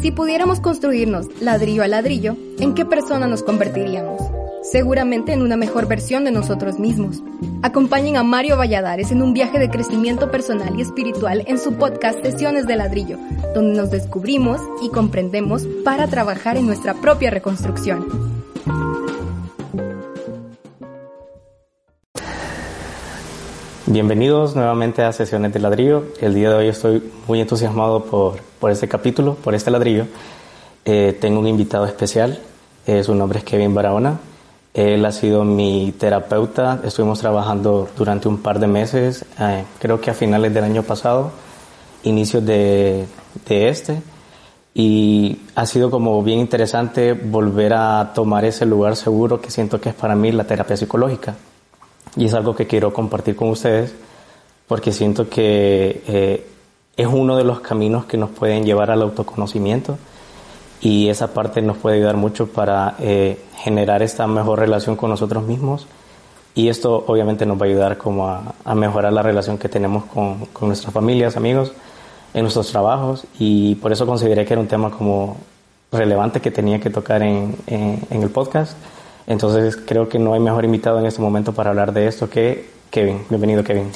Si pudiéramos construirnos ladrillo a ladrillo, ¿en qué persona nos convertiríamos? Seguramente en una mejor versión de nosotros mismos. Acompañen a Mario Valladares en un viaje de crecimiento personal y espiritual en su podcast Sesiones de Ladrillo, donde nos descubrimos y comprendemos para trabajar en nuestra propia reconstrucción. Bienvenidos nuevamente a Sesiones de Ladrillo. El día de hoy estoy muy entusiasmado por, por este capítulo, por este ladrillo. Eh, tengo un invitado especial, eh, su nombre es Kevin Barahona. Él ha sido mi terapeuta, estuvimos trabajando durante un par de meses, eh, creo que a finales del año pasado, inicios de, de este, y ha sido como bien interesante volver a tomar ese lugar seguro que siento que es para mí la terapia psicológica y es algo que quiero compartir con ustedes porque siento que eh, es uno de los caminos que nos pueden llevar al autoconocimiento y esa parte nos puede ayudar mucho para eh, generar esta mejor relación con nosotros mismos y esto obviamente nos va a ayudar como a, mejorar la relación que tenemos con, con, nuestras familias, amigos, en nuestros trabajos y por eso consideré que era un tema como relevante que tenía que tocar en, en, en el podcast. Entonces creo que no hay mejor invitado en este momento para hablar de esto que Kevin. Bienvenido Kevin.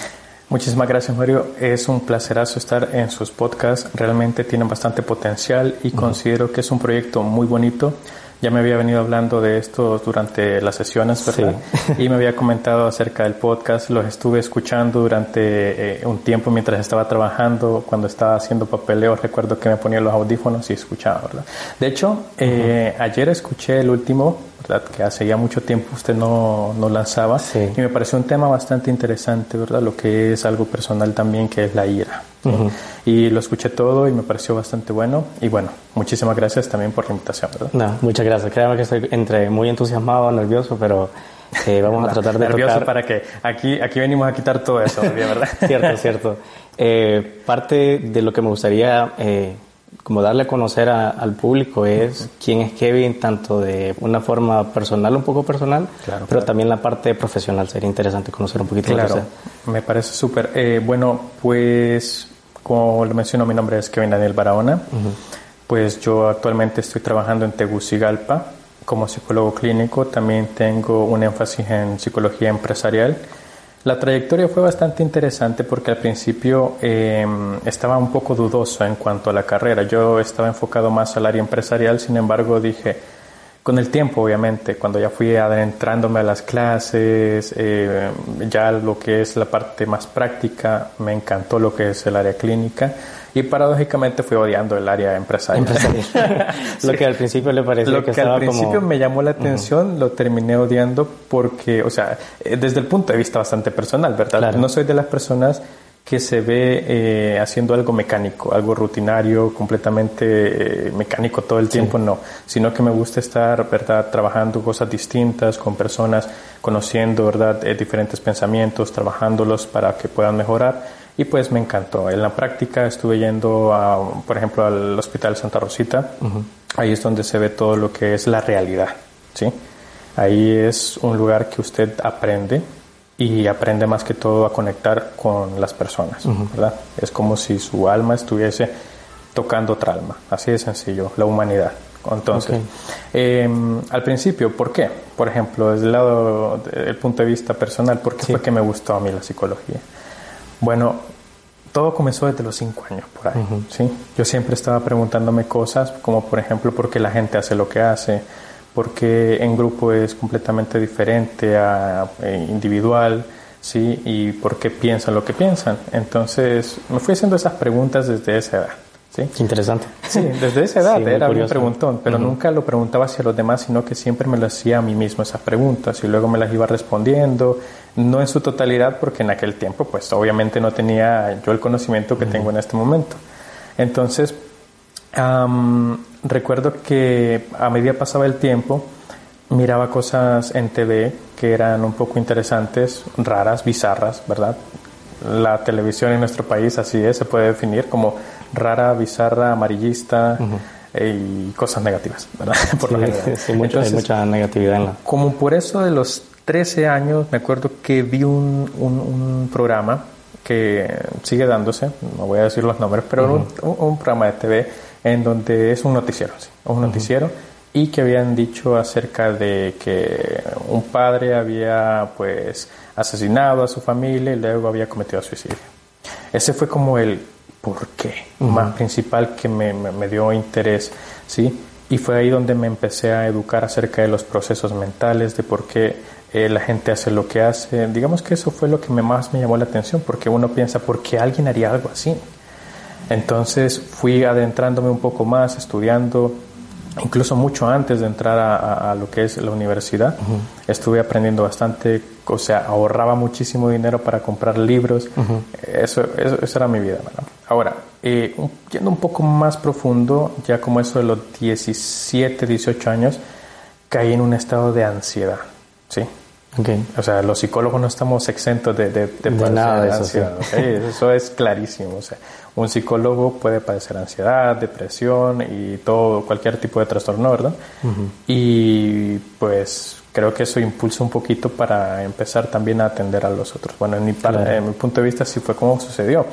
Muchísimas gracias Mario, es un placerazo estar en sus podcasts, realmente tienen bastante potencial y considero que es un proyecto muy bonito. Ya me había venido hablando de esto durante las sesiones, ¿verdad? Y me había comentado acerca del podcast, los estuve escuchando durante eh, un tiempo mientras estaba trabajando, cuando estaba haciendo papeleo, recuerdo que me ponía los audífonos y escuchaba, ¿verdad? De hecho, eh, ayer escuché el último, ¿verdad? Que hace ya mucho tiempo usted no, no lanzaba, y me pareció un tema bastante interesante, ¿verdad? Lo que es algo personal también, que es la ira. Y lo escuché todo y me pareció bastante bueno. Y bueno, muchísimas gracias también por la invitación, ¿verdad? No, muchas gracias. Créame que estoy entre muy entusiasmado, nervioso, pero eh, vamos a tratar de nervioso para que aquí, aquí venimos a quitar todo eso, ¿verdad? cierto, cierto. Eh, parte de lo que me gustaría eh, como darle a conocer al público es quién es Kevin, tanto de una forma personal, un poco personal, pero también la parte profesional. Sería interesante conocer un poquito claro, Me parece súper. bueno, pues como lo mencionó, mi nombre es Kevin Daniel Barahona. Pues yo actualmente estoy trabajando en Tegucigalpa como psicólogo clínico. También tengo un énfasis en psicología empresarial. La trayectoria fue bastante interesante porque al principio em, estaba un poco dudoso en cuanto a la carrera. Yo estaba enfocado más al área empresarial, sin embargo dije, con el tiempo, obviamente, cuando ya fui adentrándome a las clases, eh, ya lo que es la parte más práctica, me encantó lo que es el área clínica y paradójicamente fui odiando el área empresarial. Lo que al principio le pareció lo que, al principio me llamó la atención, lo terminé odiando porque, o sea, eh, desde el punto de vista bastante personal, ¿verdad? No soy de las personas que se ve eh, haciendo algo mecánico, algo rutinario, completamente eh, mecánico todo el tiempo, no, sino que me gusta estar, ¿verdad?, trabajando cosas distintas con personas, conociendo, ¿verdad?, eh, diferentes pensamientos, trabajándolos para que puedan mejorar y pues me encantó. En la práctica estuve yendo, a, por ejemplo, al Hospital Santa Rosita, ahí es donde se ve todo lo que es la realidad, ¿sí? Ahí es un lugar que usted aprende, y aprende más que todo a conectar con las personas, ¿verdad? Es como si su alma estuviese tocando otra alma, así de sencillo, la humanidad. Entonces, em, al principio, ¿por qué? Por ejemplo, desde el lado, del punto de vista personal, ¿por qué fue que me gustó a mí la psicología? Bueno, todo comenzó desde los cinco años por ahí, ¿sí? Yo siempre estaba preguntándome cosas como, por ejemplo, ¿por qué la gente hace lo que hace? Porque en grupo es completamente diferente a eh, individual, ¿sí? Y por qué piensan lo que piensan. Entonces, me fui haciendo esas preguntas desde esa edad. ¿Sí? Interesante. Sí, desde esa edad era un preguntón, pero nunca lo preguntaba hacia los demás, sino que siempre me lo hacía a mí mismo esas preguntas y luego me las iba respondiendo, no en su totalidad, porque en aquel tiempo, pues obviamente no tenía yo el conocimiento que tengo en este momento. Entonces, recuerdo que a medida pasaba el tiempo, miraba cosas en TV que eran un poco interesantes, raras, bizarras, ¿verdad? La televisión en nuestro país así es, se puede definir como rara, bizarra, amarillista y cosas negativas, ¿verdad? Por sí, mucho, hay mucha negatividad en la... Como por eso de los 13 años, me acuerdo que vi un, un, programa que sigue dándose, no voy a decir los nombres, pero un, un, programa de TV en donde es un noticiero, ¿sí? un noticiero y que habían dicho acerca de que un padre había pues asesinado a su familia y luego había cometido suicidio. Ese fue como el por qué más principal que me, me, dio interés, ¿sí? Y fue ahí donde me empecé a educar acerca de los procesos mentales, de por qué eh, la gente hace lo que hace. Digamos que eso fue lo que más me llamó la atención, porque uno piensa, ¿por qué alguien haría algo así? Entonces fui adentrándome un poco más, estudiando, incluso mucho antes de entrar a, lo que es la universidad, estuve aprendiendo bastante, o sea, ahorraba muchísimo dinero para comprar libros, eso, eso, era mi vida. Ahora, eh, yendo un poco más profundo, ya como eso de los 17, 18 años, caí en un estado de ansiedad, ¿sí? Okay. O sea, los psicólogos no estamos exentos de, de, de, nada de eso. Ansiedad, eso es clarísimo. O sea, un psicólogo puede padecer ansiedad, depresión y todo, cualquier tipo de trastorno, ¿verdad? Y pues creo que eso impulsa un poquito para empezar también a atender a los otros. Bueno, en mi, en mi punto de vista sí fue como sucedió.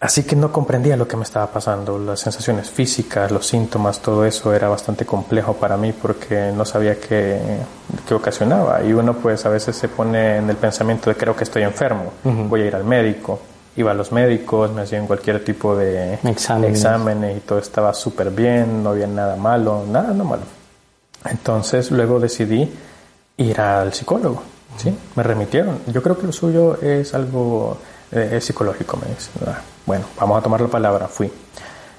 Así que no comprendía lo que me estaba pasando, las sensaciones físicas, los síntomas, todo eso era bastante complejo para mí porque no sabía qué, qué ocasionaba. Y uno pues a veces se pone en el pensamiento de creo que estoy enfermo, voy a ir al médico. Iba a los médicos, me hacían cualquier tipo de exámenes, y todo estaba súper bien, no había nada malo, nada no malo. Entonces luego decidí ir al psicólogo, ¿sí? Me remitieron. Yo creo que lo suyo es algo eh, psicológico, me dice. Bueno, vamos a tomar la palabra, fui.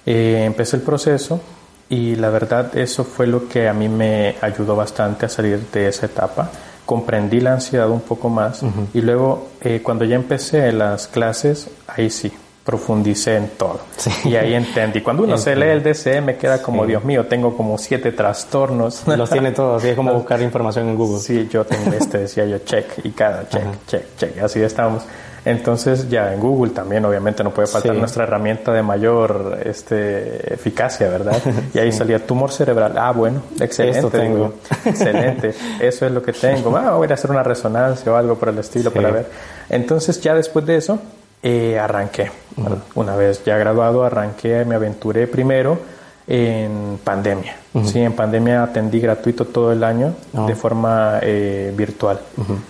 Eh, empecé el proceso y la verdad eso fue lo que a mí me ayudó bastante a salir de esa etapa. Comprendí la ansiedad un poco más y luego eh, cuando ya empecé las clases, ahí sí, profundicé en todo. Y ahí entendí. Cuando uno se lee el DCM queda como, Dios mío, tengo como siete trastornos. Los tiene todos, así es como buscar información en Google. Sí, yo tengo este, decía yo, check, y cada check, check, check, así estamos. Entonces ya en Google también obviamente no puede faltar nuestra herramienta de mayor este, eficacia, ¿verdad? Y ahí salía tumor cerebral. Ah, bueno, excelente. tengo. excelente. Eso es lo que tengo. Ah, voy a hacer una resonancia o algo por el estilo para ver. Entonces ya después de eso eh, arranqué. Una vez ya graduado arranqué, me aventuré primero en pandemia. Sí, en pandemia atendí gratuito todo el año ah. de forma eh, virtual.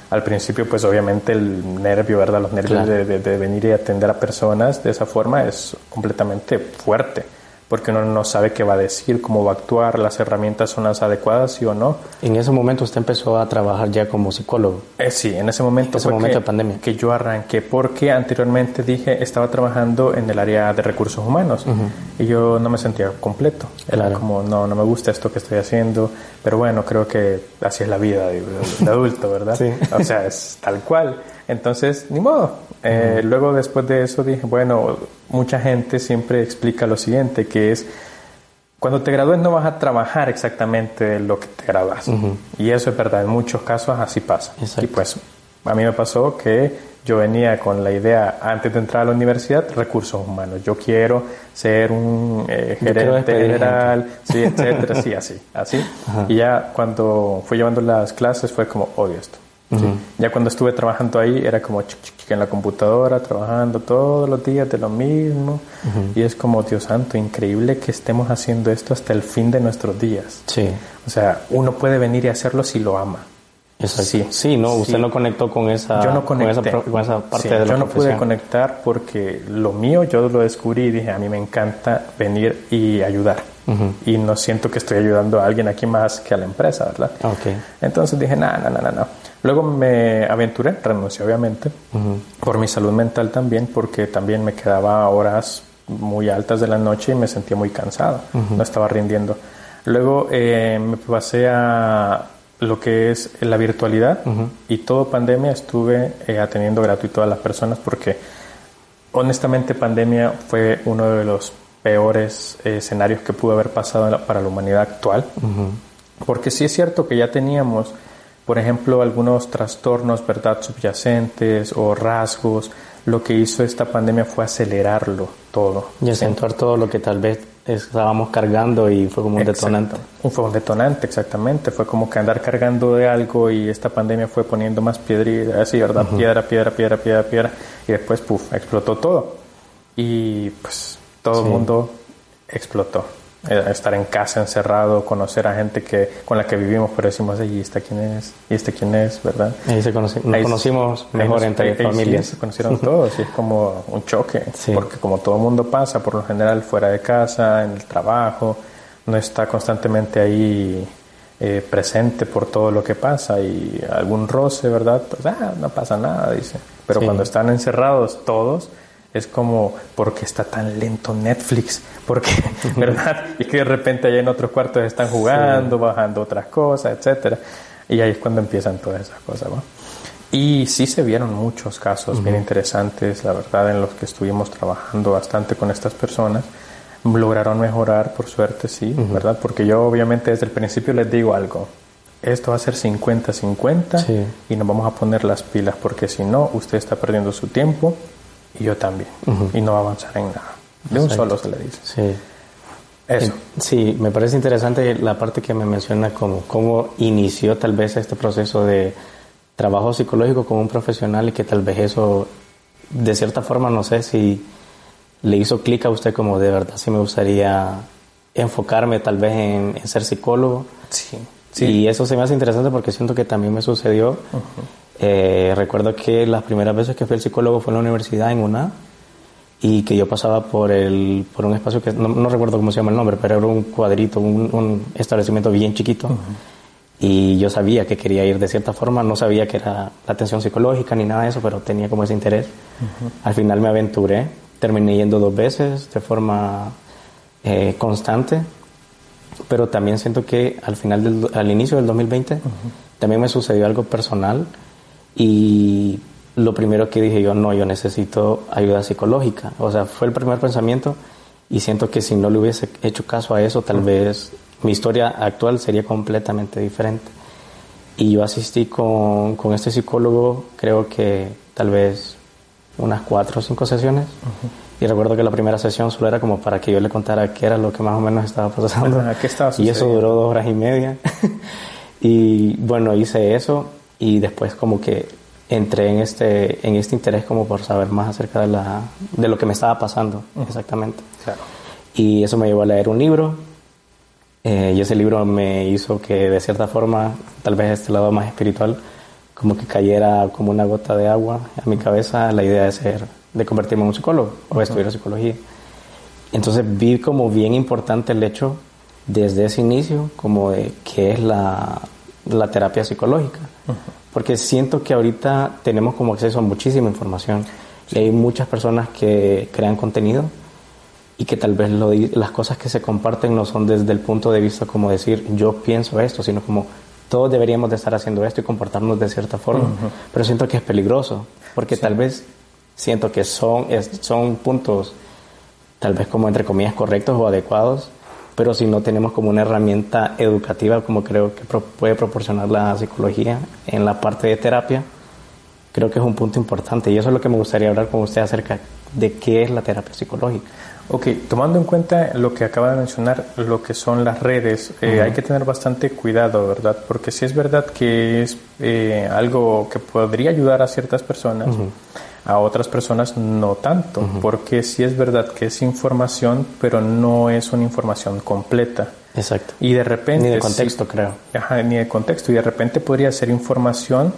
Al principio, pues obviamente el nervio, ¿verdad? Los nervios de, de, venir y atender a personas de esa forma es completamente fuerte porque uno no sabe qué va a decir, cómo va a actuar, las herramientas son las adecuadas, sí o no. En ese momento usted empezó a trabajar ya como psicólogo. Eh, sí, en ese momento ese momento que, de pandemia. que yo arranqué, porque anteriormente dije, estaba trabajando en el área de recursos humanos y yo no me sentía completo. Era como, no, no me gusta esto que estoy haciendo, pero bueno, creo que así es la vida de, de adulto, ¿verdad? sí. O sea, es tal cual. Entonces, ni modo. Eh, luego, después de eso, dije, bueno, mucha gente siempre explica lo siguiente, que es, cuando te gradúes no vas a trabajar exactamente lo que te graduas. Y eso es verdad, en muchos casos así pasa. Y pues, a mí me pasó que yo venía con la idea, antes de entrar a la universidad, recursos humanos. Yo quiero ser un eh, gerente general, sí, etcétera, sí, así, así. Y ya cuando fui llevando las clases fue como, odio esto. Ya cuando estuve trabajando ahí era como en la computadora, trabajando todos los días de lo mismo. Y es como, Dios santo, increíble que estemos haciendo esto hasta el fin de nuestros días. Sí. O sea, uno puede venir y hacerlo si lo ama. Eso sí. Sí, no, usted no conectó con esa, yo no conecté. Con, esa, parte de la Yo no pude conectar porque lo mío yo lo descubrí y dije, a mí me encanta venir y ayudar. Y no siento que estoy ayudando a alguien aquí más que a la empresa, ¿verdad? Okay. Entonces dije, no, no, no, no. Luego me aventuré, renuncié obviamente, por mi salud mental también, porque también me quedaba horas muy altas de la noche y me sentía muy cansado, no estaba rindiendo. Luego eh, me pasé a lo que es la virtualidad. Y todo pandemia estuve eh, atendiendo gratuito a las personas porque honestamente pandemia fue uno de los peores eh, escenarios que pudo haber pasado para la humanidad actual, porque sí es cierto que ya teníamos, por ejemplo, algunos trastornos, ¿verdad?, subyacentes o rasgos, lo que hizo esta pandemia fue acelerarlo todo. Y acentuar todo lo que tal vez estábamos cargando y fue como un detonante. Fue un detonante, exactamente. Fue como que andar cargando de algo y esta pandemia fue poniendo más piedra, así, ¿verdad? Piedra, piedra, piedra, piedra, piedra. Y después, puff, explotó todo. Y pues todo el mundo explotó. Eh, estar en casa encerrado, conocer a gente que con la que vivimos, pero decimos, ¿y este quién es? ¿Y este quién es? ¿Verdad? Ahí se nos conocimos mejor entre familias. se conocieron todos y es como un choque, porque como todo mundo pasa, por lo general fuera de casa, en el trabajo, no está constantemente ahí eh, presente por todo lo que pasa y algún roce, ¿verdad? Pues ah, no pasa nada, dice. Pero cuando están encerrados todos, es como, porque está tan lento Netflix? Porque, ¿verdad? Y que de repente allá en otros cuartos están jugando, bajando otras cosas, etcétera. Y ahí es cuando empiezan todas esas cosas, ¿no? Y sí se vieron muchos casos bien interesantes, la verdad, en los que estuvimos trabajando bastante con estas personas. Lograron mejorar, por suerte, sí, ¿verdad? Porque yo obviamente desde el principio les digo algo. Esto va a ser 50-50 y nos vamos a poner las pilas porque si no, usted está perdiendo su tiempo y yo también. Y no va a avanzar en nada. De un solo se le dice. Sí. Eso. Sí, me parece interesante la parte que me menciona como cómo inició tal vez este proceso de trabajo psicológico con un profesional y que tal vez eso, de cierta forma, no sé si le hizo clic a usted como de verdad si me gustaría enfocarme tal vez en, ser psicólogo. Sí, sí, Y eso se me hace interesante porque siento que también me sucedió. Eh, recuerdo que las primeras veces que fui al psicólogo fue en la universidad, en UNA, y que yo pasaba por, el, por un espacio que no, recuerdo cómo se llama el nombre, pero era un cuadrito, un, establecimiento bien chiquito. Y yo sabía que quería ir de cierta forma, no sabía que era la atención psicológica ni nada de eso, pero tenía como ese interés. Al final me aventuré, terminé yendo dos veces de forma eh, constante, pero también siento que al final, del, al inicio del 2020, también me sucedió algo personal y lo primero que dije yo, no, yo necesito ayuda psicológica. O sea, fue el primer pensamiento y siento que si no le hubiese hecho caso a eso, tal vez mi historia actual sería completamente diferente. Y yo asistí con, con este psicólogo, creo que tal vez unas cuatro o cinco sesiones. Y recuerdo que la primera sesión solo era como para que yo le contara qué era lo que más o menos estaba pasando. ¿Qué estaba y eso duró dos horas y media. y bueno, hice eso y después como que entré en este, en este interés como por saber más acerca de, la, de lo que me estaba pasando exactamente. Claro. Y eso me llevó a leer un libro eh, y ese libro me hizo que de cierta forma, tal vez este lado más espiritual, como que cayera como una gota de agua a mi cabeza la idea de ser, de convertirme en un psicólogo o estudiar psicología. Entonces vi como bien importante el hecho desde ese inicio como de qué es la, la terapia psicológica. Porque siento que ahorita tenemos como acceso a muchísima información. Y hay muchas personas que crean contenido y que tal vez las cosas que se comparten no son desde el punto de vista como decir yo pienso esto, sino como todos deberíamos de estar haciendo esto y comportarnos de cierta forma. Pero siento que es peligroso porque tal vez siento que son, son puntos tal vez como entre comillas correctos o adecuados, pero si no tenemos como una herramienta educativa como creo que puede proporcionar la psicología en la parte de terapia, creo que es un punto importante y eso es lo que me gustaría hablar con usted acerca de qué es la terapia psicológica. Ok, tomando en cuenta lo que acaba de mencionar, lo que son las redes, eh, hay que tener bastante cuidado, ¿verdad? Porque si es verdad que es eh, algo que podría ayudar a ciertas personas, a otras personas no tanto, porque sí es verdad que es información, pero no es una información completa. Exacto. Y de repente... Ni de contexto, creo. Ajá, ni de contexto. Y de repente podría ser información,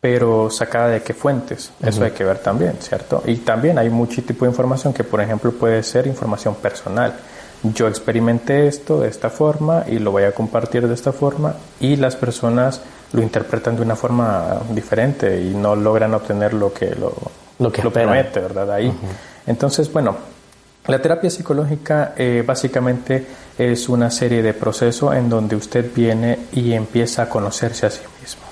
pero sacada de qué fuentes. Eso hay que ver también, ¿cierto? Y también hay mucho tipo de información que, por ejemplo, puede ser información personal. Yo experimenté esto de esta forma y lo voy a compartir de esta forma y las personas lo interpretan de una forma diferente y no logran obtener lo que lo, lo que lo promete, ¿verdad? Ahí. Entonces, bueno, La terapia psicológica eh, básicamente es una serie de procesos en donde usted viene y empieza a conocerse a sí mismo,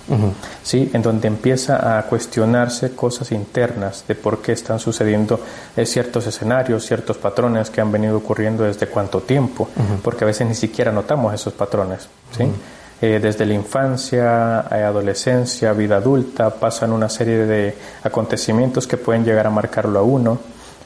¿sí? En donde empieza a cuestionarse cosas internas de por qué están sucediendo eh, ciertos escenarios, ciertos patrones que han venido ocurriendo desde cuánto tiempo, porque a veces ni siquiera notamos esos patrones, ¿sí? Eh, desde la infancia, adolescencia, vida adulta, pasan una serie de acontecimientos que pueden llegar a marcarlo a uno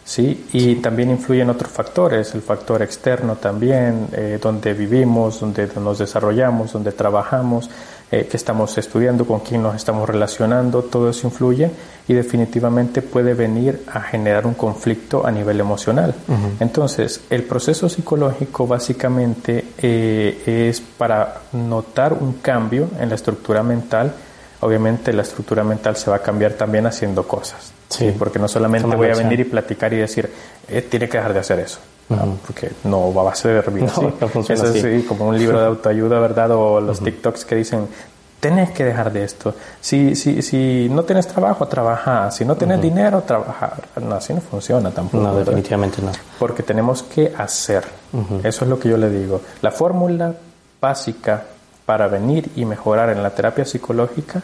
¿sí? Y también influyen otros factores, el factor externo también, eh, donde vivimos, donde nos desarrollamos, donde trabajamos, eh, que estamos estudiando, con quién nos estamos relacionando, todo eso influye y definitivamente puede venir a generar un conflicto a nivel emocional. Entonces, el proceso psicológico básicamente eh, es para notar un cambio en la estructura mental, obviamente la estructura mental se va a cambiar también haciendo cosas. Sí, porque no solamente voy a venir y platicar y decir, eh, tiene que dejar de hacer eso. Porque no va a ser no, así. No así. como un libro de autoayuda, ¿verdad? O los TikToks que dicen, tienes que dejar de esto. Si, si, si no tienes trabajo, trabaja. Si no tienes dinero, trabaja. No, así no funciona tampoco. No, definitivamente no. Porque tenemos que hacer. Eso es lo que yo le digo. La fórmula básica para venir y mejorar en la terapia psicológica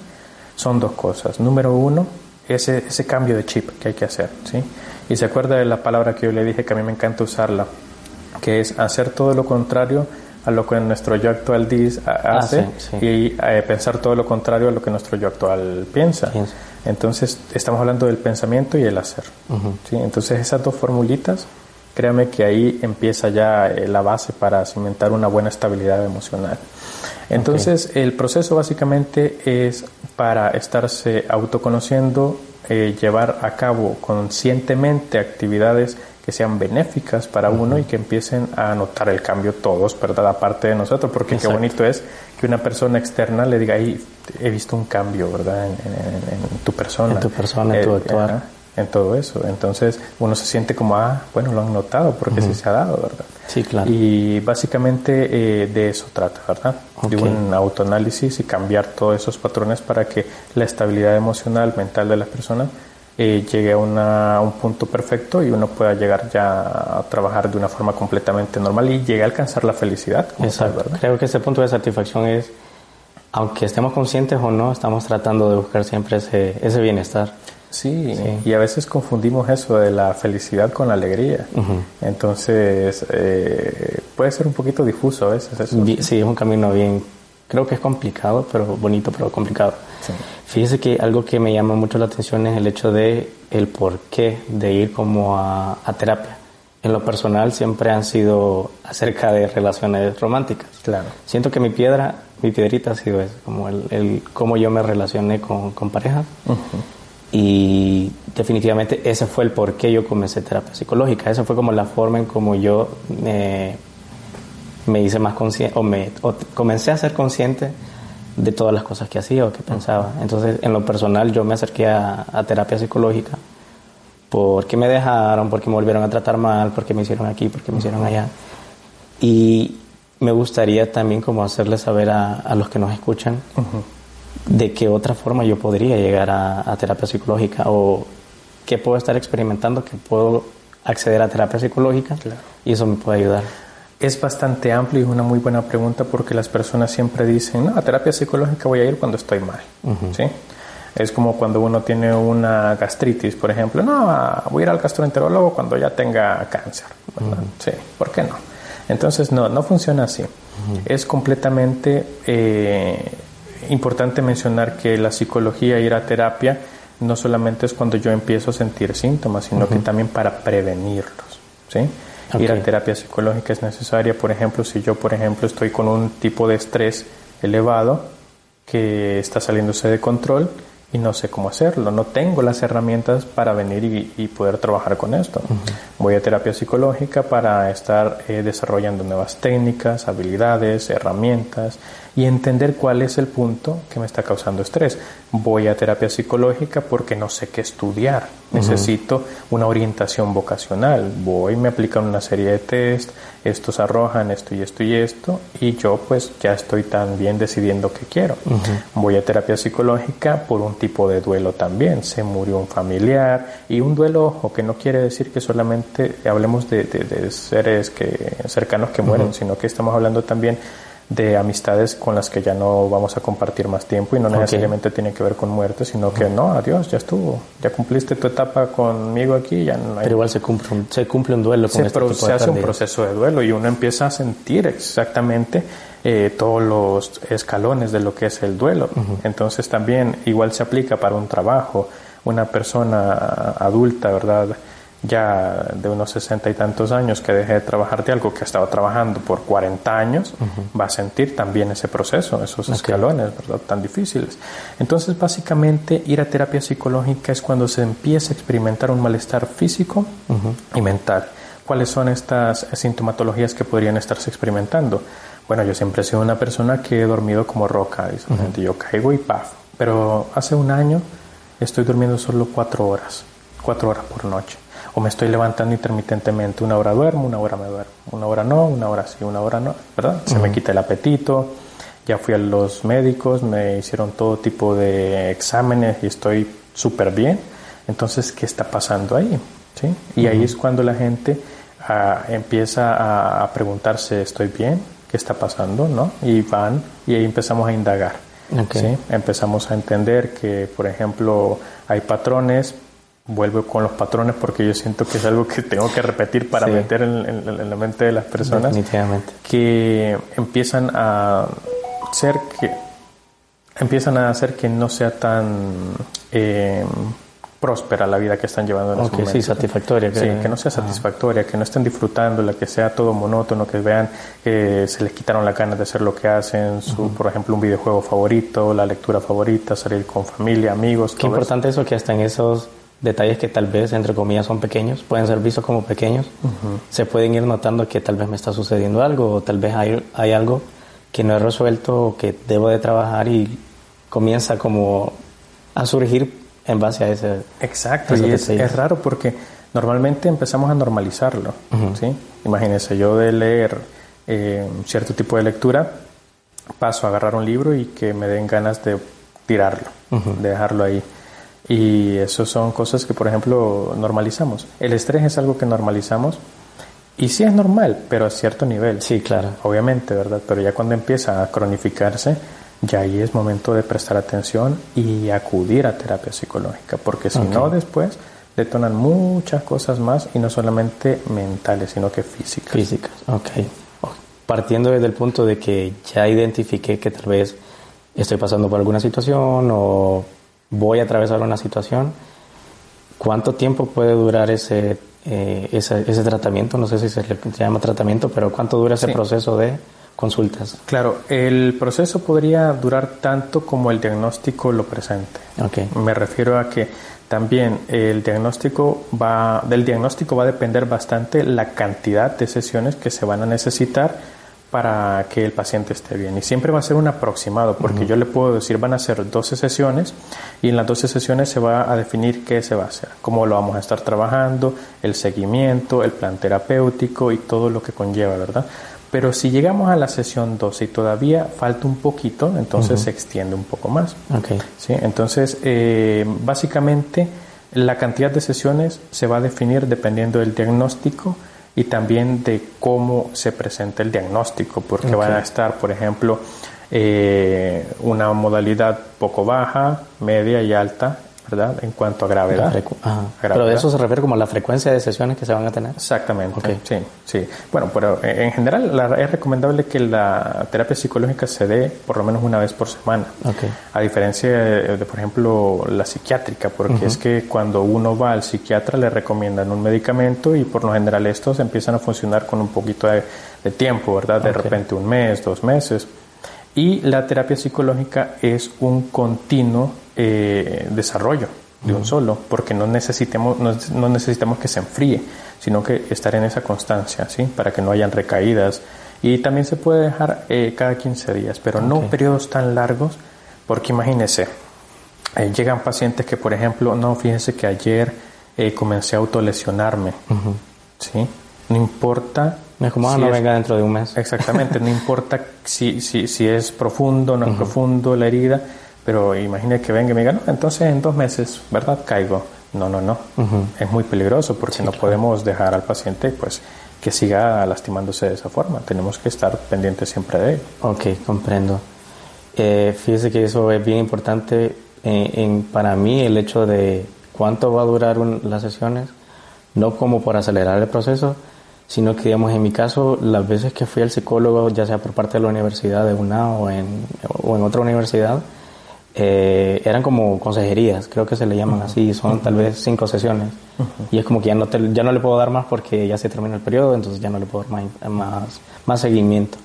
son dos cosas. Número uno, ese, ese cambio de chip que hay que hacer. ¿sí? Y se acuerda de la palabra que yo le dije que a mí me encanta usarla, que es hacer todo lo contrario a lo que nuestro yo actual dice, ah, hace y eh, pensar todo lo contrario a lo que nuestro yo actual piensa. Entonces, estamos hablando del pensamiento y el hacer. ¿sí? Entonces, esas dos formulitas, créame que ahí empieza ya eh, la base para cimentar una buena estabilidad emocional. Entonces, el proceso básicamente es para estarse autoconociendo, eh, llevar a cabo conscientemente actividades que sean benéficas para uno y que empiecen a notar el cambio todos, ¿verdad? Aparte de nosotros, porque qué bonito es que una persona externa le diga, ahí he visto un cambio, ¿verdad? En, tu persona. En tu persona, en tu eh, actuar en todo eso. Entonces uno se siente como, ah, bueno, lo han notado porque sí se ha dado, ¿verdad? Sí, claro. Y básicamente eh, de eso trata, ¿verdad? De un autoanálisis y cambiar todos esos patrones para que la estabilidad emocional, mental de las personas eh, llegue a, una, un punto perfecto y uno pueda llegar ya a trabajar de una forma completamente normal y llegue a alcanzar la felicidad. Exacto. Creo que ese punto de satisfacción es, aunque estemos conscientes o no, estamos tratando de buscar siempre ese, ese bienestar. Sí, y a veces confundimos eso de la felicidad con la alegría. Entonces, eh, puede ser un poquito difuso a veces eso. Sí, es un camino bien, creo que es complicado, pero bonito, pero complicado. Fíjese que algo que me llama mucho la atención es el hecho de el porqué de ir como a, terapia. En lo personal siempre han sido acerca de relaciones románticas. Claro. Siento que mi piedra, mi piedrita ha sido eso, como el, el cómo yo me relacioné con, con parejas. Y definitivamente ese fue el por qué yo comencé terapia psicológica. Esa fue como la forma en como yo me, me hice más consciente, o, me, comencé a ser consciente de todas las cosas que hacía o que pensaba. Entonces, en lo personal, yo me acerqué a, terapia psicológica porque me dejaron, porque me volvieron a tratar mal, porque me hicieron aquí, porque me hicieron allá. Y me gustaría también como hacerles saber a, los que nos escuchan de qué otra forma yo podría llegar a, terapia psicológica o qué puedo estar experimentando, que puedo acceder a terapia psicológica y eso me puede ayudar. Es bastante amplio y es una muy buena pregunta porque las personas siempre dicen, no, a terapia psicológica voy a ir cuando estoy mal. ¿Sí? Es como cuando uno tiene una gastritis, por ejemplo, no, voy a ir al gastroenterólogo cuando ya tenga cáncer. Sí, ¿por qué no? Entonces, no, no funciona así. Es completamente eh, importante mencionar que la psicología, ir a terapia, no solamente es cuando yo empiezo a sentir síntomas, sino que también para prevenirlos. ¿sí? Ir a terapia psicológica es necesaria, por ejemplo, si yo, por ejemplo, estoy con un tipo de estrés elevado que está saliéndose de control y no sé cómo hacerlo, no tengo las herramientas para venir y, poder trabajar con esto. Voy a terapia psicológica para estar eh, desarrollando nuevas técnicas, habilidades, herramientas y entender cuál es el punto que me está causando estrés. Voy a terapia psicológica porque no sé qué estudiar, necesito una orientación vocacional, voy, me aplican una serie de test, estos arrojan esto y esto y esto, y yo pues ya estoy también decidiendo qué quiero. Voy a terapia psicológica por un tipo de duelo también, se murió un familiar, y un duelo, ojo, que no quiere decir que solamente hablemos de, seres que, cercanos que mueren, sino que estamos hablando también de amistades con las que ya no vamos a compartir más tiempo y no necesariamente tiene que ver con muerte, sino que no, adiós, ya estuvo, ya cumpliste tu etapa conmigo aquí, ya no hay... Pero igual se cumple un, se cumple un duelo con se, este se hace un proceso de duelo y uno empieza a sentir exactamente eh, todos los escalones de lo que es el duelo. Entonces también igual se aplica para un trabajo, una persona adulta, ¿verdad? Ya de unos sesenta y tantos años que deje de trabajar de algo que ha estado trabajando por 40 años, va a sentir también ese proceso, esos escalones, ¿verdad? Tan difíciles. Entonces, básicamente, ir a terapia psicológica es cuando se empieza a experimentar un malestar físico y mental. ¿Cuáles son estas sintomatologías que podrían estarse experimentando? Bueno, yo siempre he sido una persona que he dormido como roca, dice yo caigo y paf. Pero hace un año estoy durmiendo solo cuatro horas, cuatro horas por noche o me estoy levantando intermitentemente, una hora duermo, una hora me duermo, una hora no, una hora sí, una hora no, ¿verdad? Se me quita el apetito, ya fui a los médicos, me hicieron todo tipo de exámenes y estoy súper bien, entonces, ¿qué está pasando ahí? ¿Sí? Y ahí es cuando la gente ah, empieza a, preguntarse, ¿estoy bien? ¿Qué está pasando? ¿No? Y van y ahí empezamos a indagar. ¿sí? Empezamos a entender que, por ejemplo, hay patrones vuelvo con los patrones porque yo siento que es algo que tengo que repetir para meter en, la mente de las personas que empiezan a ser que empiezan a hacer que no sea tan eh, próspera la vida que están llevando en okay, sí, satisfactoria. Que, sí, que no sea satisfactoria, que no estén disfrutándola, que sea todo monótono, que vean que se les quitaron las ganas de hacer lo que hacen, su, por ejemplo, un videojuego favorito, la lectura favorita, salir con familia, amigos. Qué importante eso. eso que hasta en esos detalles que tal vez, entre comillas, son pequeños, pueden ser vistos como pequeños, se pueden ir notando que tal vez me está sucediendo algo o tal vez hay, hay algo que no he resuelto o que debo de trabajar y comienza como a surgir en base a ese... Exacto, y es, raro porque normalmente empezamos a normalizarlo, ¿sí? Imagínense, yo de leer eh, cierto tipo de lectura, paso a agarrar un libro y que me den ganas de tirarlo, de dejarlo ahí. Y eso son cosas que, por ejemplo, normalizamos. El estrés es algo que normalizamos y sí es normal, pero a cierto nivel. Sí, claro. Obviamente, ¿verdad? Pero ya cuando empieza a cronificarse, ya ahí es momento de prestar atención y acudir a terapia psicológica, porque si no, después detonan muchas cosas más y no solamente mentales, sino que físicas. Físicas, ok. Partiendo desde el punto de que ya identifiqué que tal vez estoy pasando por alguna situación o voy a atravesar una situación, ¿cuánto tiempo puede durar ese, eh, ese, ese, tratamiento? No sé si se, le, llama tratamiento, pero ¿cuánto dura ese proceso de consultas? Claro, el proceso podría durar tanto como el diagnóstico lo presente. Okay. Me refiero a que también el diagnóstico va, del diagnóstico va a depender bastante la cantidad de sesiones que se van a necesitar para que el paciente esté bien. Y siempre va a ser un aproximado, porque yo le puedo decir, van a ser 12 sesiones y en las 12 sesiones se va a definir qué se va a hacer, cómo lo vamos a estar trabajando, el seguimiento, el plan terapéutico y todo lo que conlleva, ¿verdad? Pero si llegamos a la sesión 12 y todavía falta un poquito, entonces se extiende un poco más. Okay. ¿sí? Entonces, eh, básicamente, la cantidad de sesiones se va a definir dependiendo del diagnóstico y también de cómo se presenta el diagnóstico, porque van a estar, por ejemplo, eh, una modalidad poco baja, media y alta ¿verdad? En cuanto a gravedad. Pero eso se refiere como a la frecuencia de sesiones que se van a tener. Exactamente. Sí, sí. Bueno, pero en general es recomendable que la terapia psicológica se dé por lo menos una vez por semana. A diferencia de, por ejemplo, la psiquiátrica, porque es que cuando uno va al psiquiatra le recomiendan un medicamento y por lo general estos empiezan a funcionar con un poquito de, tiempo, ¿verdad? De repente un mes, dos meses. Y la terapia psicológica es un continuo eh, desarrollo de un solo, porque no necesitemos, no, necesitamos que se enfríe, sino que estar en esa constancia, ¿sí? Para que no hayan recaídas Y también se puede dejar eh, cada 15 días, pero no periodos tan largos, porque imagínese, eh, llegan pacientes que, por ejemplo, no, fíjense que ayer eh, comencé a autolesionarme, ¿sí? No importa... Es como, ah, no venga dentro de un mes. Exactamente, no importa si, si, si es profundo o no es profundo la herida, pero imagine que venga y me diga, no, entonces en dos meses, ¿verdad? Caigo. No, no, no. Es muy peligroso porque no podemos dejar al paciente, pues, que siga lastimándose de esa forma. Tenemos que estar pendientes siempre de él. Ok, comprendo. Eh, fíjese que eso es bien importante eh, en, para mí, el hecho de cuánto va a durar las sesiones, no como por acelerar el proceso, sino que, digamos, en mi caso, las veces que fui al psicólogo, ya sea por parte de la universidad de UNA o en, o en otra universidad, eh, eran como consejerías, creo que se le llaman así, son tal vez cinco sesiones. Y es como que ya no, ya no le puedo dar más porque ya se termina el periodo, entonces ya no le puedo dar más, más, seguimiento.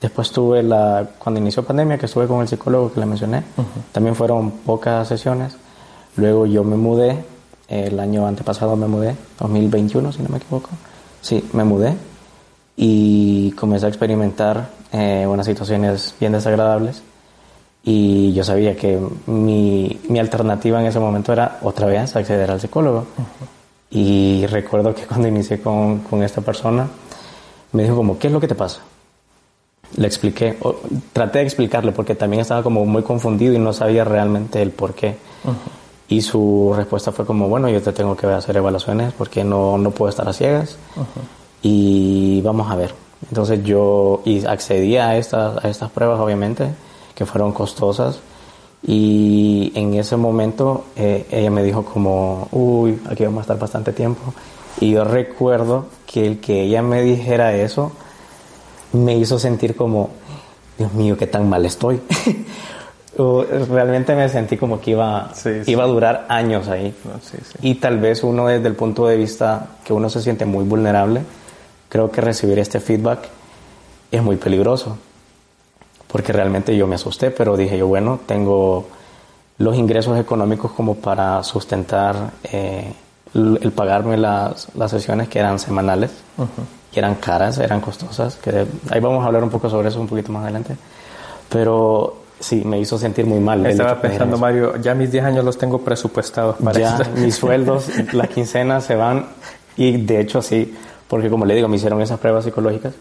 Después tuve la, cuando inició pandemia, que estuve con el psicólogo que le mencioné, también fueron pocas sesiones. Luego yo me mudé, el año antepasado me mudé, 2021 si no me equivoco. Sí, me mudé y comencé a experimentar eh, unas situaciones bien desagradables y yo sabía que mi, mi, alternativa en ese momento era otra vez acceder al psicólogo. Y recuerdo que cuando inicié con, con, esta persona, me dijo como, ¿qué es lo que te pasa? Le expliqué, traté de explicarle porque también estaba como muy confundido y no sabía realmente el por qué. Y su respuesta fue como, bueno, yo te tengo que hacer evaluaciones porque no, no puedo estar a ciegas. Y vamos a ver. Entonces yo y accedí a estas, a estas pruebas, obviamente que fueron costosas. Y en ese momento eh, ella me dijo como, uy, aquí vamos a estar bastante tiempo. Y yo recuerdo que el que ella me dijera eso me hizo sentir como, Dios mío, qué tan mal estoy. Realmente me sentí como que iba, iba a durar años ahí. y tal vez uno desde el punto de vista que uno se siente muy vulnerable, creo que recibir este feedback es muy peligroso porque realmente yo me asusté, pero dije yo, bueno, tengo los ingresos económicos como para sustentar eh, el, pagarme las, las, sesiones que eran semanales, que eran caras, eran costosas, que ahí vamos a hablar un poco sobre eso un poquito más adelante, pero sí, me hizo sentir muy mal. Estaba pensando, Mario, ya mis 10 años los tengo presupuestados para Ya mis sueldos, las quincenas se van, y de hecho sí, porque como le digo, me hicieron esas pruebas psicológicas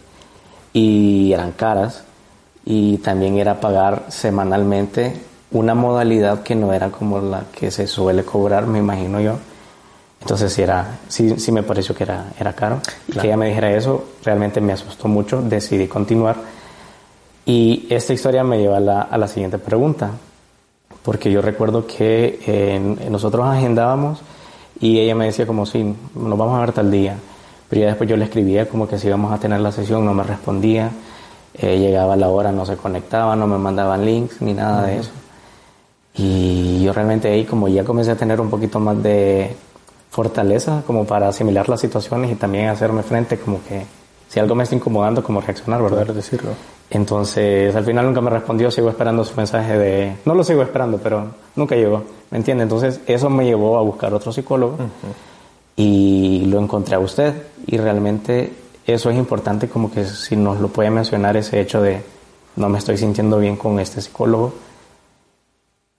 y eran caras, y también era pagar semanalmente una modalidad que no era como la que se suele cobrar, me imagino yo. Entonces sí, era, sí, sí me pareció que era, era caro. Y que ella me dijera eso realmente me asustó mucho, decidí continuar. Y esta historia me lleva a la, a la siguiente pregunta, porque yo recuerdo que nosotros agendábamos y ella me decía como, sí, nos vamos a ver tal día. Pero ya después yo le escribía como que si íbamos a tener la sesión, no me respondía. Eh, llegaba la hora, no se conectaba, no me mandaban links ni nada de eso. Y yo realmente ahí como ya comencé a tener un poquito más de fortaleza como para asimilar las situaciones y también hacerme frente como que si algo me está incomodando, como reaccionar, ¿verdad? Poder decirlo. Entonces, al final nunca me respondió, sigo esperando su mensaje de... No lo sigo esperando, pero nunca llegó, ¿me entiende? Entonces, eso me llevó a buscar otro psicólogo y lo encontré a usted y realmente eso es importante como que si nos lo puede mencionar ese hecho de no me estoy sintiendo bien con este psicólogo,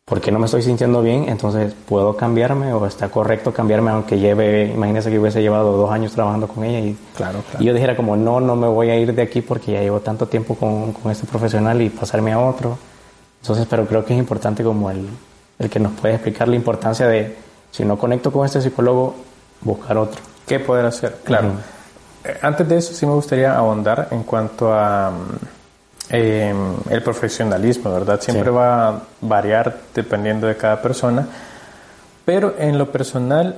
¿por qué no me estoy sintiendo bien? Entonces puedo cambiarme o está correcto cambiarme aunque lleve, imagínese que hubiese llevado dos años trabajando con ella y, claro, yo dijera como no, no me voy a ir de aquí porque ya llevo tanto tiempo con, con este profesional y pasarme a otro. Entonces, pero creo que es importante como el, el que nos puede explicar la importancia de si no conecto con este psicólogo, buscar otro. ¿Qué poder hacer? Claro. Antes de eso sí me gustaría ahondar en cuanto a eh, el profesionalismo, ¿verdad? Siempre va a variar dependiendo de cada persona, pero en lo personal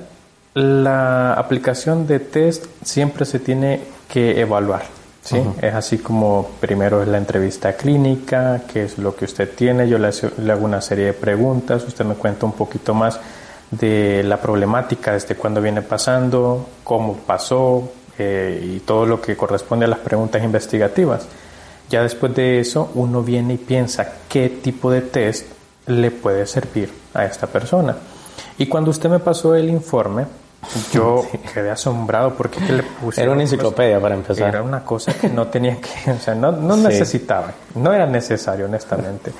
la aplicación de test siempre se tiene que evaluar. ¿sí? Es así como primero es la entrevista clínica, qué es lo que usted tiene, yo le, le hago una serie de preguntas, usted me cuenta un poquito más de la problemática, desde cuándo viene pasando, cómo pasó, eh, y todo lo que corresponde a las preguntas investigativas. Ya después de eso, uno viene y piensa qué tipo de test le puede servir a esta persona. Y cuando usted me pasó el informe, yo quedé asombrado porque le puse. Era una enciclopedia para empezar. Era una cosa que no tenía que, o sea, no, no necesitaba, no era necesario, honestamente.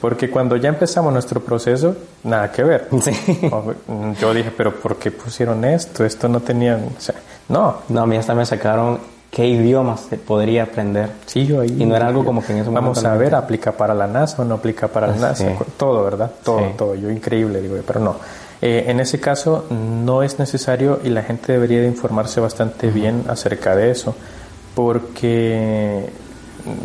Porque cuando ya empezamos nuestro proceso, nada que ver. Yo dije, pero ¿por qué pusieron esto? Esto no tenía, o sea, no. No, a mí hasta me sacaron qué idiomas se podría aprender. Sí, yo ahí. Y no era algo como que en ese momento. Vamos a ver, aplica para la NASA o no aplica para la NASA. Todo, ¿verdad? Todo, todo. Yo increíble, digo, pero no. Eh, en ese caso no es necesario y la gente debería de informarse bastante bien acerca de eso, porque,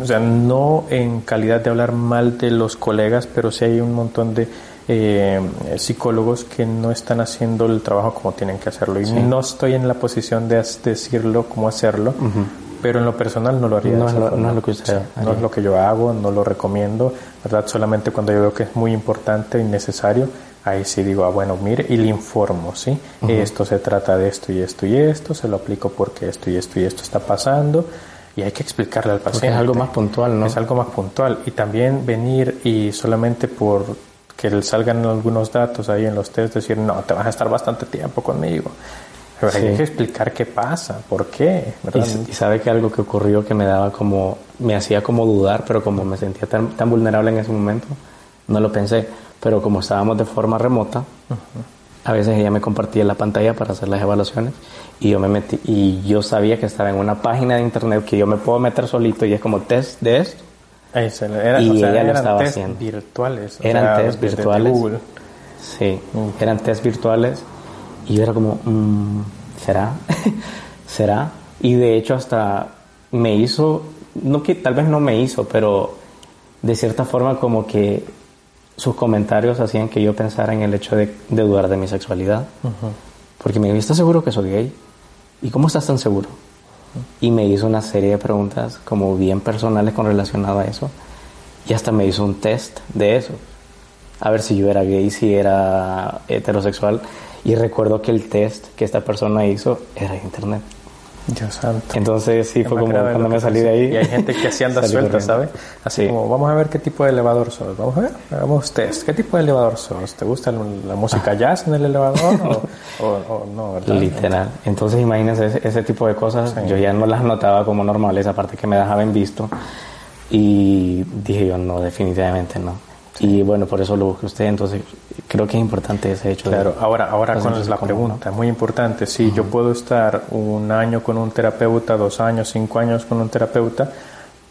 o sea, no en calidad de hablar mal de los colegas, pero sí hay un montón de eh, psicólogos que no están haciendo el trabajo como tienen que hacerlo. Y no estoy en la posición de decirlo cómo hacerlo, pero en lo personal no lo haría. No, es lo, no es lo, que usted no es lo que yo hago, no lo recomiendo, ¿verdad? Solamente cuando yo veo que es muy importante y necesario ahí sí digo, ah, bueno, mire, y le informo, ¿sí? Esto se trata de esto y esto y esto, se lo aplico porque esto y esto y esto está pasando, y hay que explicarle al paciente. es algo más puntual, ¿no? Es algo más puntual. Y también venir y solamente por que salgan algunos datos ahí en los test, decir, no, te vas a estar bastante tiempo conmigo. Pero hay que explicar qué pasa, por qué. Y, sabe que algo que ocurrió que me daba como, me hacía como dudar, pero como me sentía tan, tan vulnerable en ese momento, no lo pensé pero como estábamos de forma remota, a veces ella me compartía la pantalla para hacer las evaluaciones y yo me metí y yo sabía que estaba en una página de internet que yo me puedo meter solito y es como test de esto. y ella lo estaba haciendo. virtuales. Eran test virtuales. Sí, eran test virtuales y yo era como, mm, ¿será? ¿Será? Y de hecho hasta me hizo, no que tal vez no me hizo, pero de cierta forma como que sus comentarios hacían que yo pensara en el hecho de, dudar de mi sexualidad. Porque me dijo, ¿estás seguro que soy gay? ¿Y cómo estás tan seguro? Y me hizo una serie de preguntas como bien personales con relacionado a eso. Y hasta me hizo un test de eso. A ver si yo era gay, si era heterosexual. Y recuerdo que el test que esta persona hizo era internet. Dios santo. Entonces sí fue como cuando me salí de ahí. Y hay gente que así anda suelta, ¿sabes? Así como, vamos a ver qué tipo de elevador sos. Vamos a ver, hagamos test. ¿Qué tipo de elevador sos? ¿Te gusta la música ah. jazz en el elevador o, no? Literal. Entonces imagínense ese, tipo de cosas. Yo ya no las notaba como normales, aparte que me dejaban visto. Y dije yo, no, definitivamente no. Y bueno, por eso lo busqué usted, entonces creo que es importante ese hecho. Claro, ahora, ahora con la pregunta, muy importante, sí, yo puedo estar un año con un terapeuta, dos años, cinco años con un terapeuta,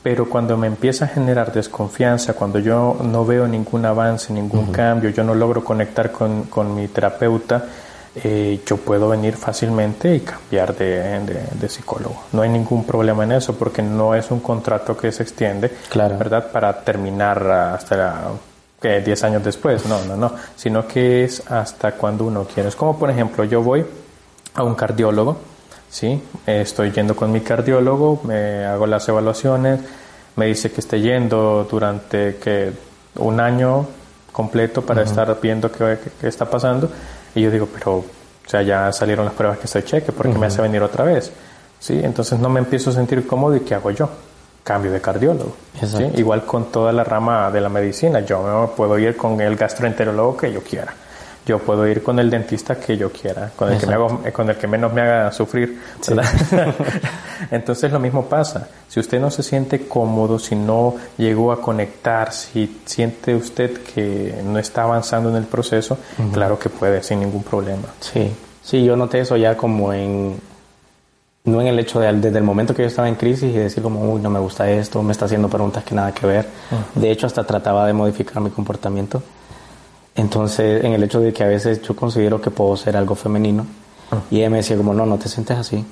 pero cuando me empieza a generar desconfianza, cuando yo no veo ningún avance, ningún cambio, yo no logro conectar con, con mi terapeuta, eh, yo puedo venir fácilmente y cambiar de, de, psicólogo. No hay ningún problema en eso porque no es un contrato que se extiende, claro. ¿verdad? Para terminar hasta la, que 10 años después, no, no, no, sino que es hasta cuando uno quiere. Es como, por ejemplo, yo voy a un cardiólogo, ¿sí? Estoy yendo con mi cardiólogo, me hago las evaluaciones, me dice que esté yendo durante que un año completo para estar viendo qué, está pasando, y yo digo, pero, o sea, ya salieron las pruebas que estoy cheque, ¿por qué me hace venir otra vez? ¿Sí? Entonces no me empiezo a sentir cómodo y ¿qué hago yo? Cambio de cardiólogo. Igual con toda la rama de la medicina, yo puedo ir con el gastroenterólogo que yo quiera. Yo puedo ir con el dentista que yo quiera, con el, que, me hago, con el que menos me haga sufrir. Entonces lo mismo pasa. Si usted no se siente cómodo, si no llegó a conectar, si siente usted que no está avanzando en el proceso, claro que puede, sin ningún problema. Sí, sí, yo noté eso ya como en no en el hecho de desde el momento que yo estaba en crisis y decir como, uy, no me gusta esto, me está haciendo preguntas que nada que ver. De hecho, hasta trataba de modificar mi comportamiento. Entonces, en el hecho de que a veces yo considero que puedo ser algo femenino y ella me decía como, no, no te sientes así.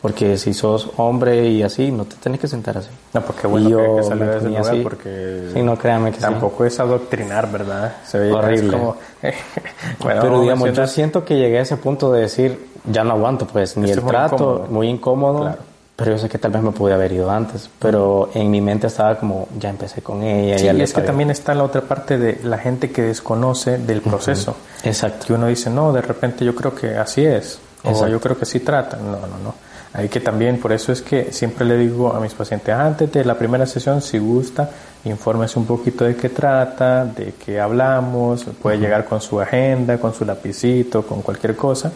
Porque si sos hombre y así, no te tienes que sentar así. No, porque bueno yo que, que de ese lugar porque sí, no créame que tampoco es adoctrinar, ¿verdad? Se ve horrible. bueno, Pero digamos, yo siento que llegué a ese punto de decir, ya no aguanto, pues, ni el trato, muy incómodo. Pero yo sé que tal vez me pude haber ido antes, pero en mi mente estaba como, ya empecé con ella. Sí, y es que también está la otra parte de la gente que desconoce del proceso. Exacto. Que uno dice, no, de repente yo creo que así es, o yo creo que sí trata. No, no, no. Hay que también, por eso es que siempre le digo a mis pacientes, antes de la primera sesión, si gusta, infórmese un poquito de qué trata, de qué hablamos, puede llegar con su agenda, con su lapicito, con cualquier cosa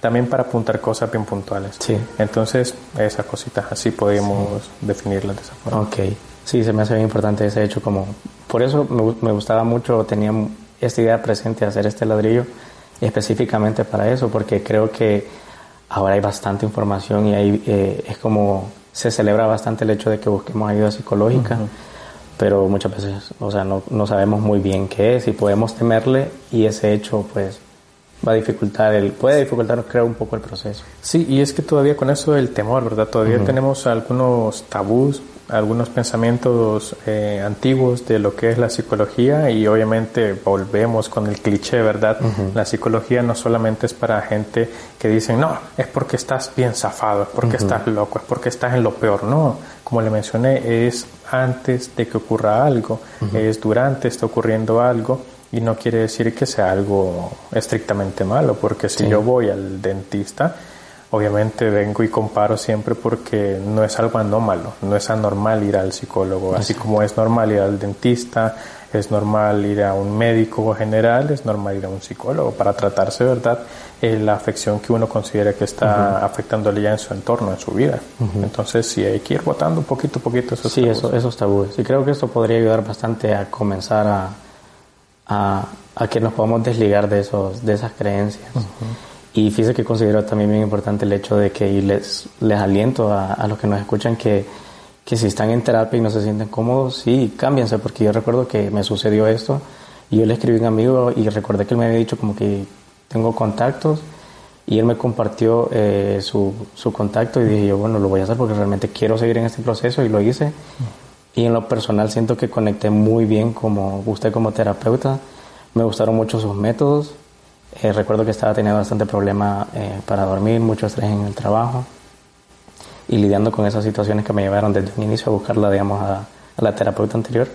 también para apuntar cosas bien puntuales. Sí. Entonces, esas cositas así podemos definirlas de esa forma. Ok, sí, se me hace bien importante ese hecho, como por eso me, me gustaba mucho, tenía esta idea presente de hacer este ladrillo específicamente para eso, porque creo que ahora hay bastante información y ahí eh, es como se celebra bastante el hecho de que busquemos ayuda psicológica, pero muchas veces, o sea, no, no sabemos muy bien qué es y podemos temerle y ese hecho, pues, va a dificultar el puede dificultar creo un poco el proceso. Sí y es que todavía con eso del temor verdad todavía tenemos algunos tabús algunos pensamientos eh, antiguos de lo que es la psicología y obviamente volvemos con el cliché, ¿verdad? La psicología no solamente es para gente que dicen, no, es porque estás bien zafado, es porque estás loco, es porque estás en lo peor. No, como le mencioné, es antes de que ocurra algo, es durante está ocurriendo algo y no quiere decir que sea algo estrictamente malo, porque si yo voy al dentista, obviamente vengo y comparo siempre porque no es algo anómalo, no es anormal ir al psicólogo, así como es normal ir al dentista, es normal ir a un médico general, es normal ir a un psicólogo para tratarse, ¿verdad?, eh, la afección que uno considera que está afectándole ya en su entorno, en su vida. Entonces, sí, hay que ir botando poquito a poquito esos Sí, eso, esos tabúes. Y creo que esto podría ayudar bastante a comenzar a, a, que nos podamos desligar de, esos, de esas creencias. Y fíjese que considero también bien importante el hecho de que les, les aliento a, los que nos escuchan que, que, si están en terapia y no se sienten cómodos, sí, cámbiense, porque yo recuerdo que me sucedió esto y yo le escribí a un amigo y recordé que él me había dicho como que tengo contactos y él me compartió eh, su, su contacto y dije yo, bueno, lo voy a hacer porque realmente quiero seguir en este proceso y lo hice. Y en lo personal siento que conecté muy bien como usted como terapeuta. Me gustaron mucho sus métodos eh, recuerdo que estaba teniendo bastante problema eh, para dormir, mucho estrés en el trabajo y lidiando con esas situaciones que me llevaron desde un inicio a buscarla, digamos, a, la terapeuta anterior.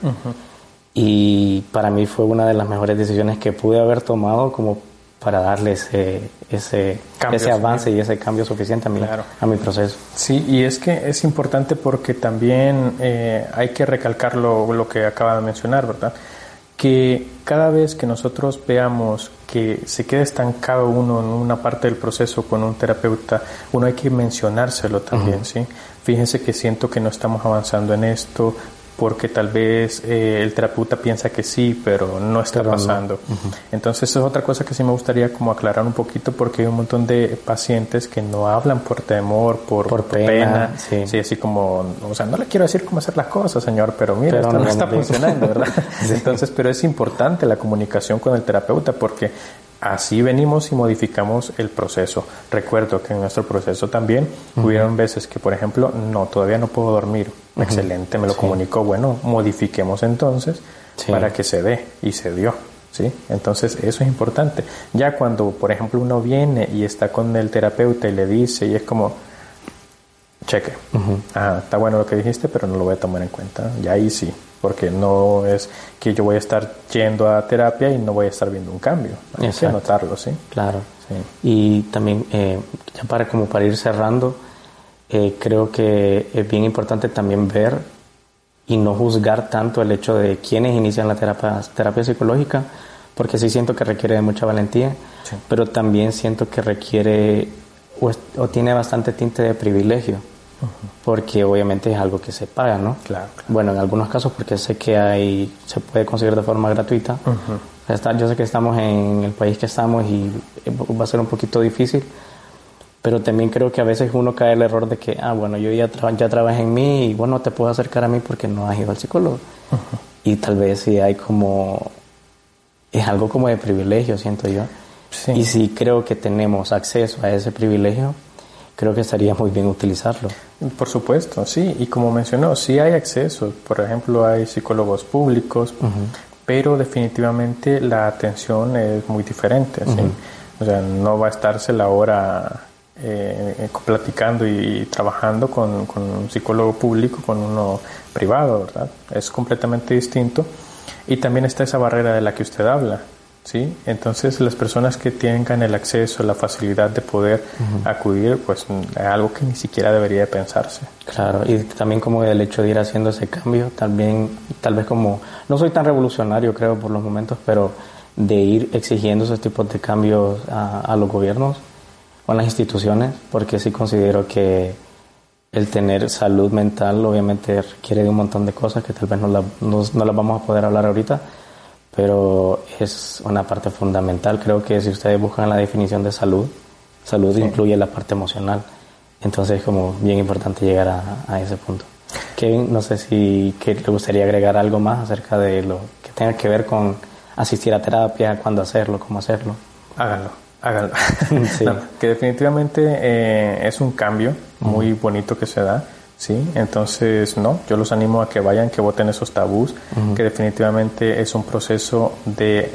Y para mí fue una de las mejores decisiones que pude haber tomado como para darle ese, ese, ese avance y ese cambio suficiente a mi, a mi proceso. Sí, y es que es importante porque también eh, hay que recalcar lo, lo que acaba de mencionar, ¿verdad? Que cada vez que nosotros veamos que se queda estancado uno en una parte del proceso con un terapeuta, uno hay que mencionárselo también, ¿sí? Fíjense que siento que no estamos avanzando en esto, porque tal vez eh, el terapeuta piensa que sí, pero no está pasando. Entonces, eso es otra cosa que sí me gustaría como aclarar un poquito, porque hay un montón de pacientes que no hablan por temor, por, por pena, sí. así como, o sea, no le quiero decir cómo hacer las cosas, señor, pero mira, esto no, está funcionando, ¿verdad? Entonces, pero es importante la comunicación con el terapeuta, porque Así venimos y modificamos el proceso. Recuerdo que en nuestro proceso también hubieron veces que, por ejemplo, no, todavía no puedo dormir. Excelente, me lo comunicó. Bueno, modifiquemos entonces para que se dé y se dio. ¿sí? Entonces, eso es importante. Ya cuando, por ejemplo, uno viene y está con el terapeuta y le dice, y es como, cheque, está bueno lo que dijiste, pero no lo voy a tomar en cuenta. Y ahí sí, porque no es que yo voy a estar yendo a terapia y no voy a estar viendo un cambio. Hay que notarlo, ¿sí? Claro. Y también, eh, ya para, como para ir cerrando, eh, creo que es bien importante también ver y no juzgar tanto el hecho de quienes inician la terapia, terapia psicológica, porque sí siento que requiere de mucha valentía, pero también siento que requiere o tiene bastante tinte de privilegio porque obviamente es algo que se paga, ¿no? Claro, Bueno, en algunos casos porque sé que hay, se puede conseguir de forma gratuita. yo sé que estamos en el país que estamos y va a ser un poquito difícil, pero también creo que a veces uno cae el error de que, ah, bueno, yo ya, ya trabajé en mí y bueno, te puedo acercar a mí porque no has ido al psicólogo. Y tal vez si hay como, es algo como de privilegio, siento yo. Y si creo que tenemos acceso a ese privilegio, creo que estaría muy bien utilizarlo. Por supuesto, sí, y como mencionó, sí hay acceso, por ejemplo, hay psicólogos públicos, pero definitivamente la atención es muy diferente, O sea, no va a estarse la hora eh, platicando y, trabajando con, con, un psicólogo público, con uno privado, ¿verdad? Es completamente distinto. Y también está esa barrera de la que usted habla, ¿sí? Entonces las personas que tengan el acceso, la facilidad de poder acudir, pues es algo que ni siquiera debería pensarse. Claro, y también como el hecho de ir haciendo ese cambio, también tal vez como, no soy tan revolucionario creo por los momentos, pero de ir exigiendo esos tipos de cambios a, los gobiernos, con las instituciones, porque sí considero que el tener salud mental obviamente requiere de un montón de cosas que tal vez no, la, no, no las vamos a poder hablar ahorita, pero es una parte fundamental. Creo que si ustedes buscan la definición de salud, salud incluye la parte emocional. Entonces es como bien importante llegar a, a ese punto. Kevin, no sé si que le gustaría agregar algo más acerca de lo que tenga que ver con asistir a terapia, cuándo hacerlo, cómo hacerlo. Háganlo, háganlo. Sí. No, que definitivamente eh, es un cambio muy bonito que se da. ¿Sí? Entonces, no, yo los animo a que vayan, que voten esos tabús, que definitivamente es un proceso de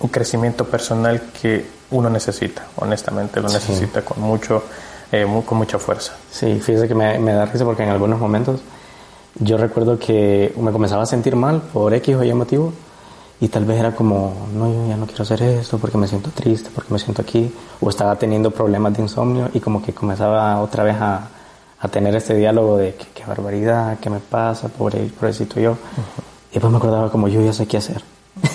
un crecimiento personal que uno necesita, honestamente lo sí. necesita con mucho, eh, muy, con mucha fuerza. Sí, fíjese que me, me da risa porque en algunos momentos yo recuerdo que me comenzaba a sentir mal por X o Y motivo y tal vez era como, no, yo ya no quiero hacer esto porque me siento triste, porque me siento aquí, o estaba teniendo problemas de insomnio y como que comenzaba otra vez a, a tener este diálogo de qué, qué barbaridad, qué me pasa, pobre, pobrecito yo. Uh -huh. Y después me acordaba como yo ya sé qué hacer.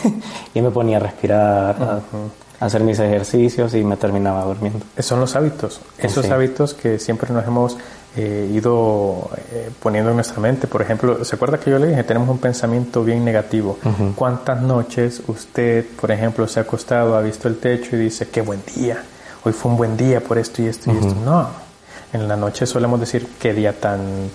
y me ponía a respirar, uh -huh. a hacer mis ejercicios y me terminaba durmiendo. Son los hábitos, esos sí. hábitos que siempre nos hemos eh, ido eh, poniendo en nuestra mente. Por ejemplo, ¿se acuerda que yo le dije? Tenemos un pensamiento bien negativo. Uh -huh. ¿Cuántas noches usted, por ejemplo, se ha acostado, ha visto el techo y dice, qué buen día, hoy fue un buen día por esto y esto y esto? No, en la noche solemos decir qué día tan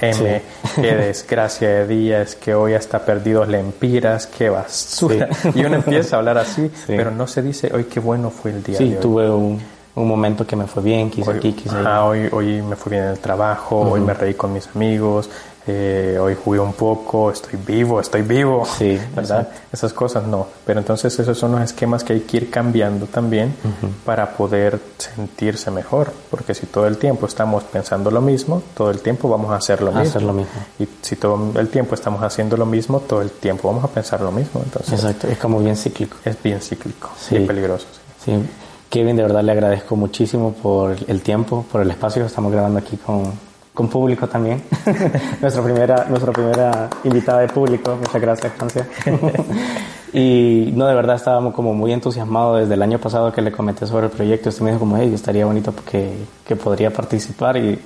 M, sí. qué desgracia de día, es que hoy hasta perdidos lempiras, qué basura. Sí. Y uno empieza a hablar así, sí. pero no se dice, hoy qué bueno fue el día sí, de hoy. tuve un, un, momento que me fue bien, quise hoy, aquí, quise ah, hoy, hoy me fue bien en el trabajo, uh -huh. hoy me reí con mis amigos, eh, hoy jugué un poco, estoy vivo, estoy vivo. Sí, ¿verdad? Exacto. Esas cosas no. Pero entonces esos son los esquemas que hay que ir cambiando también uh -huh. para poder sentirse mejor. Porque si todo el tiempo estamos pensando lo mismo, todo el tiempo vamos a hacer lo, a mismo. Hacer lo mismo. Y si todo el tiempo estamos haciendo lo mismo, todo el tiempo vamos a pensar lo mismo. Entonces, Exacto, es como bien cíclico. Es bien cíclico sí. y peligroso. Sí. sí. Kevin, de verdad le agradezco muchísimo por el tiempo, por el espacio. Estamos grabando aquí con con público también. nuestra primera, nuestra primera invitada de público. Muchas gracias, Francia. y no, de verdad estábamos como muy entusiasmados desde el año pasado que le comenté sobre el proyecto. Usted me dijo como, hey, estaría bonito porque que podría participar y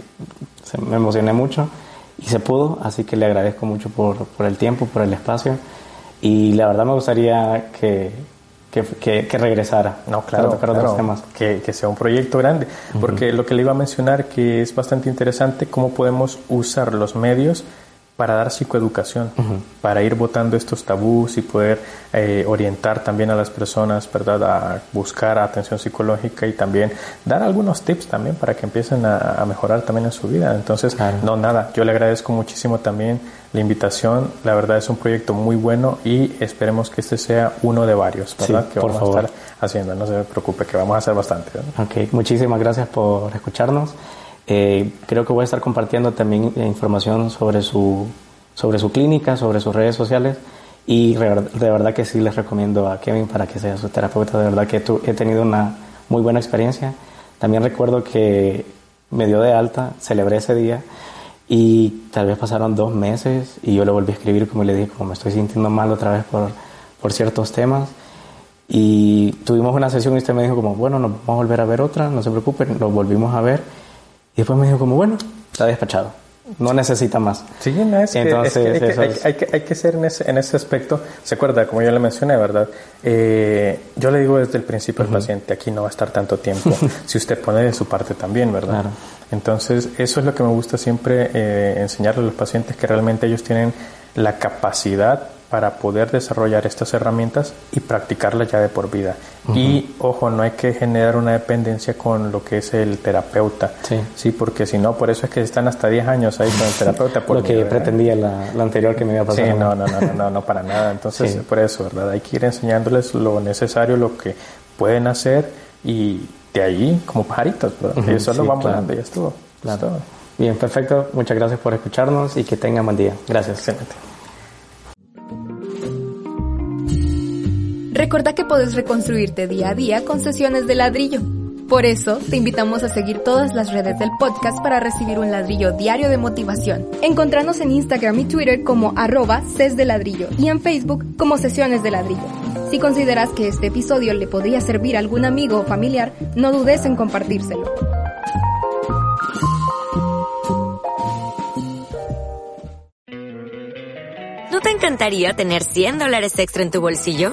se, me emocioné mucho y se pudo. Así que le agradezco mucho por, por el tiempo, por el espacio. Y la verdad me gustaría que, que, que, que, regresara. No, claro, para claro temas. Que, que, sea un proyecto grande. Uh -huh. Porque lo que le iba a mencionar que es bastante interesante, cómo podemos usar los medios para dar psicoeducación, uh -huh. para ir votando estos tabús y poder eh, orientar también a las personas, ¿verdad?, a buscar atención psicológica y también dar algunos tips también para que empiecen a, a mejorar también en su vida. Entonces, claro. no, nada, yo le agradezco muchísimo también la invitación. La verdad es un proyecto muy bueno y esperemos que este sea uno de varios, ¿verdad? Sí, que por vamos favor. a estar haciendo. No se preocupe, que vamos a hacer bastante. Ok, muchísimas gracias por escucharnos. Eh, creo que voy a estar compartiendo también información sobre su, sobre su clínica, sobre sus redes sociales y de verdad que sí les recomiendo a Kevin para que sea su terapeuta. De verdad que he tenido una muy buena experiencia. También recuerdo que me dio de alta, celebré ese día y tal vez pasaron dos meses y yo le volví a escribir como le dije, como me estoy sintiendo mal otra vez por, por ciertos temas. Y tuvimos una sesión y usted me dijo como, bueno, nos vamos a volver a ver otra, no se preocupen, nos volvimos a ver. Y después me dijo como, bueno, está despachado, no necesita más. Sí, no, es Entonces, que, es que hay, que, hay, hay, que, hay, que, ser en ese, en ese aspecto, se acuerda, como yo le mencioné, ¿verdad? Eh, yo le digo desde el principio uh -huh. al paciente, aquí no va a estar tanto tiempo, si usted pone de su parte también, ¿verdad? Claro. Entonces, eso es lo que me gusta siempre eh, enseñarle a los pacientes, que realmente ellos tienen la capacidad para poder desarrollar estas herramientas y practicarlas ya de por vida. Uh -huh. Y ojo, no hay que generar una dependencia con lo que es el terapeuta, sí, sí porque si no, por eso es que están hasta 10 años ahí con el terapeuta. Por lo que ¿verdad? pretendía la, la, anterior que me iba a pasar. Sí, no, no, no, no, no, no para nada. Entonces, sí. por eso, ¿verdad? Hay que ir enseñándoles lo necesario, lo que pueden hacer y de ahí, como pajaritos, ¿verdad? Uh -huh, Ellos solo sí, van volando claro. y ya estuvo. Claro. Estuvo. Bien, perfecto. Muchas gracias por escucharnos y que tengan buen día. Gracias. Excelente. Recordá que puedes reconstruirte día a día con sesiones de ladrillo. Por eso, te invitamos a seguir todas las redes del podcast para recibir un ladrillo diario de motivación. Encontrarnos en Instagram y Twitter como arroba ladrillo y en Facebook como sesiones de ladrillo. Si consideras que este episodio le podría servir a algún amigo o familiar, no dudes en compartírselo. ¿No te encantaría tener 100 dólares extra en tu bolsillo?